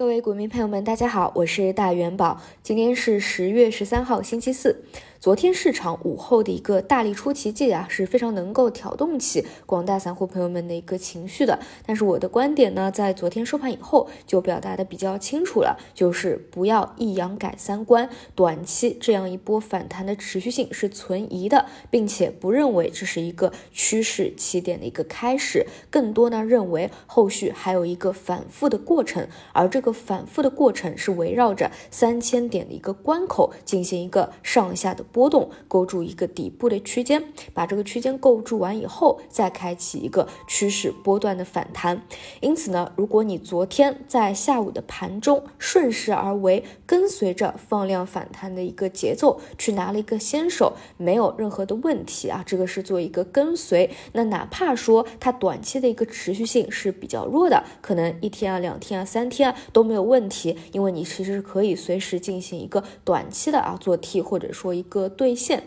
各位股民朋友们，大家好，我是大元宝。今天是十月十三号，星期四。昨天市场午后的一个大力出奇迹啊，是非常能够挑动起广大散户朋友们的一个情绪的。但是我的观点呢，在昨天收盘以后就表达的比较清楚了，就是不要一阳改三观，短期这样一波反弹的持续性是存疑的，并且不认为这是一个趋势起点的一个开始，更多呢认为后续还有一个反复的过程，而这个反复的过程是围绕着三千点的一个关口进行一个上下的。波动构筑一个底部的区间，把这个区间构筑完以后，再开启一个趋势波段的反弹。因此呢，如果你昨天在下午的盘中顺势而为，跟随着放量反弹的一个节奏去拿了一个先手，没有任何的问题啊。这个是做一个跟随。那哪怕说它短期的一个持续性是比较弱的，可能一天啊、两天啊、三天啊都没有问题，因为你其实是可以随时进行一个短期的啊做 T，或者说一个。和兑现，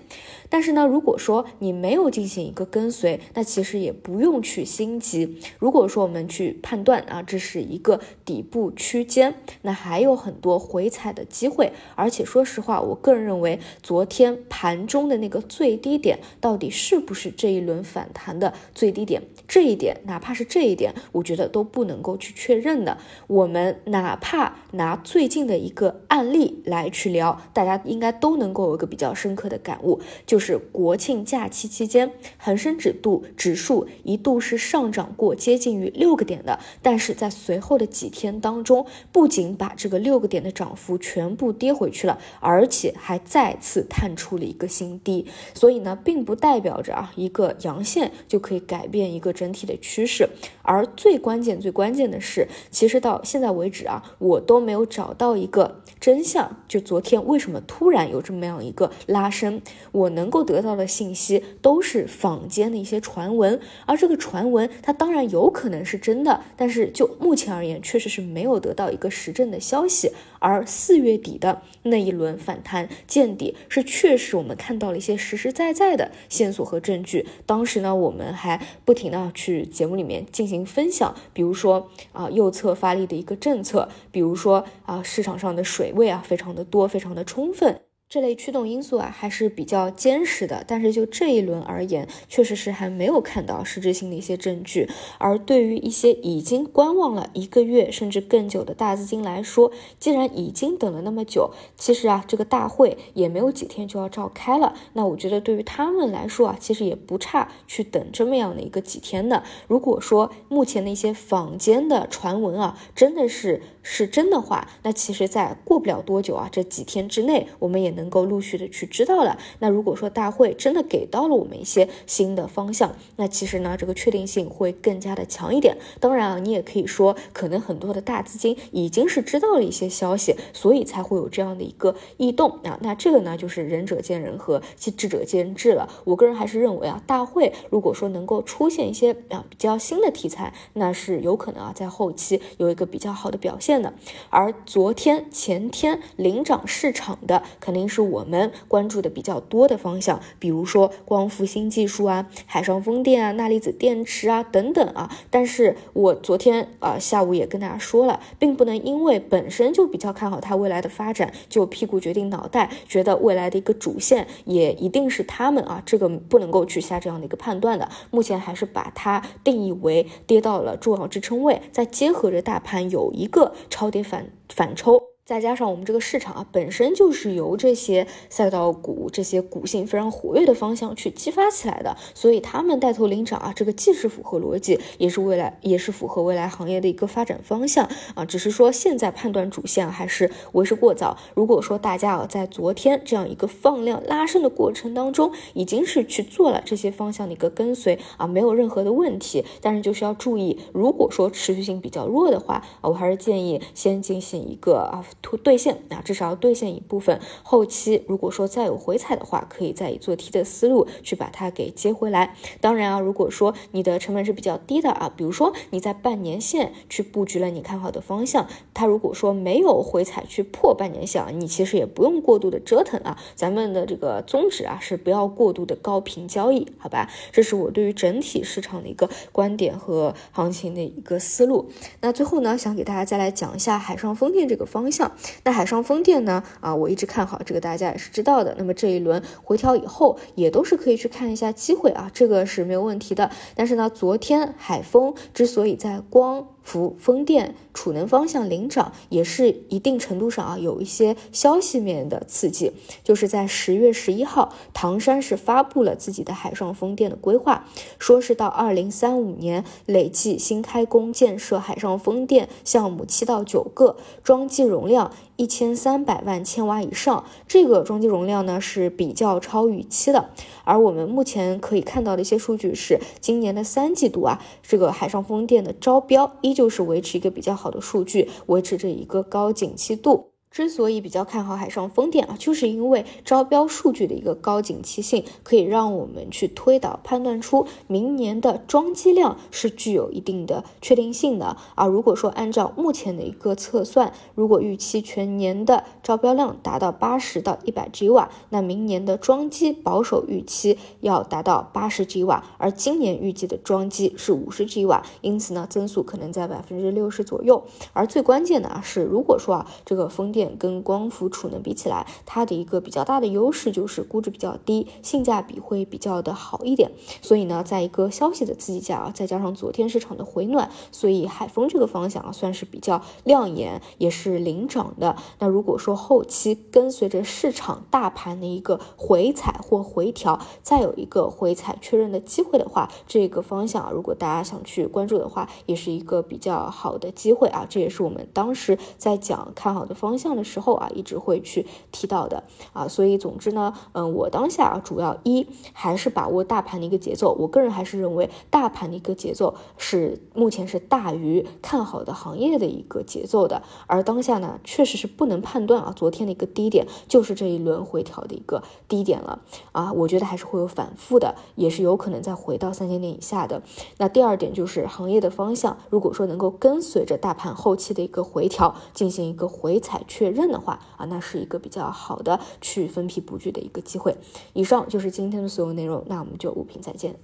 但是呢，如果说你没有进行一个跟随，那其实也不用去心急。如果说我们去判断啊，这是一个底部区间，那还有很多回踩的机会。而且说实话，我个人认为，昨天盘中的那个最低点到底是不是这一轮反弹的最低点？这一点，哪怕是这一点，我觉得都不能够去确认的。我们哪怕拿最近的一个案例来去聊，大家应该都能够有一个比较。深刻的感悟就是国庆假期期间，恒生指数指数一度是上涨过接近于六个点的，但是在随后的几天当中，不仅把这个六个点的涨幅全部跌回去了，而且还再次探出了一个新低。所以呢，并不代表着啊一个阳线就可以改变一个整体的趋势。而最关键、最关键的是，其实到现在为止啊，我都没有找到一个真相，就昨天为什么突然有这么样一个。拉伸，我能够得到的信息都是坊间的一些传闻，而这个传闻它当然有可能是真的，但是就目前而言，确实是没有得到一个实证的消息。而四月底的那一轮反弹见底，是确实我们看到了一些实实在在的线索和证据。当时呢，我们还不停的去节目里面进行分享，比如说啊右侧发力的一个政策，比如说啊市场上的水位啊非常的多，非常的充分。这类驱动因素啊还是比较坚实的，但是就这一轮而言，确实是还没有看到实质性的一些证据。而对于一些已经观望了一个月甚至更久的大资金来说，既然已经等了那么久，其实啊这个大会也没有几天就要召开了，那我觉得对于他们来说啊，其实也不差去等这么样的一个几天的。如果说目前的一些坊间的传闻啊真的是是真的话，那其实在过不了多久啊这几天之内，我们也能。够陆续的去知道了。那如果说大会真的给到了我们一些新的方向，那其实呢，这个确定性会更加的强一点。当然啊，你也可以说，可能很多的大资金已经是知道了一些消息，所以才会有这样的一个异动啊。那这个呢，就是仁者见仁和智者见智了。我个人还是认为啊，大会如果说能够出现一些啊比较新的题材，那是有可能啊在后期有一个比较好的表现的。而昨天、前天领涨市场的肯定是。我们关注的比较多的方向，比如说光伏新技术啊、海上风电啊、钠离子电池啊等等啊。但是我昨天啊下午也跟大家说了，并不能因为本身就比较看好它未来的发展，就屁股决定脑袋，觉得未来的一个主线也一定是他们啊，这个不能够去下这样的一个判断的。目前还是把它定义为跌到了重要支撑位，再结合着大盘有一个超跌反反抽。再加上我们这个市场啊，本身就是由这些赛道股、这些股性非常活跃的方向去激发起来的，所以他们带头领涨啊，这个既是符合逻辑，也是未来，也是符合未来行业的一个发展方向啊。只是说现在判断主线还是为时过早。如果说大家啊在昨天这样一个放量拉升的过程当中，已经是去做了这些方向的一个跟随啊，没有任何的问题。但是就是要注意，如果说持续性比较弱的话啊，我还是建议先进行一个啊。图兑现，那至少要兑现一部分。后期如果说再有回踩的话，可以再以做 T 的思路去把它给接回来。当然啊，如果说你的成本是比较低的啊，比如说你在半年线去布局了你看好的方向，它如果说没有回踩去破半年线，你其实也不用过度的折腾啊。咱们的这个宗旨啊是不要过度的高频交易，好吧？这是我对于整体市场的一个观点和行情的一个思路。那最后呢，想给大家再来讲一下海上风电这个方向。那海上风电呢？啊，我一直看好这个，大家也是知道的。那么这一轮回调以后，也都是可以去看一下机会啊，这个是没有问题的。但是呢，昨天海风之所以在光。伏风电、储能方向领涨，也是一定程度上啊有一些消息面的刺激。就是在十月十一号，唐山是发布了自己的海上风电的规划，说是到二零三五年累计新开工建设海上风电项目七到九个，装机容量。一千三百万千瓦以上，这个装机容量呢是比较超预期的。而我们目前可以看到的一些数据是，今年的三季度啊，这个海上风电的招标依旧是维持一个比较好的数据，维持着一个高景气度。之所以比较看好海上风电啊，就是因为招标数据的一个高景气性，可以让我们去推导判断出明年的装机量是具有一定的确定性的。啊如果说按照目前的一个测算，如果预期全年的招标量达到八十到一百 g 瓦，那明年的装机保守预期要达到八十 g 瓦，而今年预计的装机是五十 g 瓦，因此呢，增速可能在百分之六十左右。而最关键的啊是，如果说啊这个风电跟光伏储能比起来，它的一个比较大的优势就是估值比较低，性价比会比较的好一点。所以呢，在一个消息的刺激下啊，再加上昨天市场的回暖，所以海风这个方向啊算是比较亮眼，也是领涨的。那如果说后期跟随着市场大盘的一个回踩或回调，再有一个回踩确认的机会的话，这个方向啊如果大家想去关注的话，也是一个比较好的机会啊。这也是我们当时在讲看好的方向。的时候啊，一直会去提到的啊，所以总之呢，嗯，我当下啊，主要一还是把握大盘的一个节奏，我个人还是认为大盘的一个节奏是目前是大于看好的行业的一个节奏的，而当下呢，确实是不能判断啊，昨天的一个低点就是这一轮回调的一个低点了啊，我觉得还是会有反复的，也是有可能再回到三千点以下的。那第二点就是行业的方向，如果说能够跟随着大盘后期的一个回调进行一个回踩确。确认的话啊，那是一个比较好的去分批布局的一个机会。以上就是今天的所有内容，那我们就五评再见。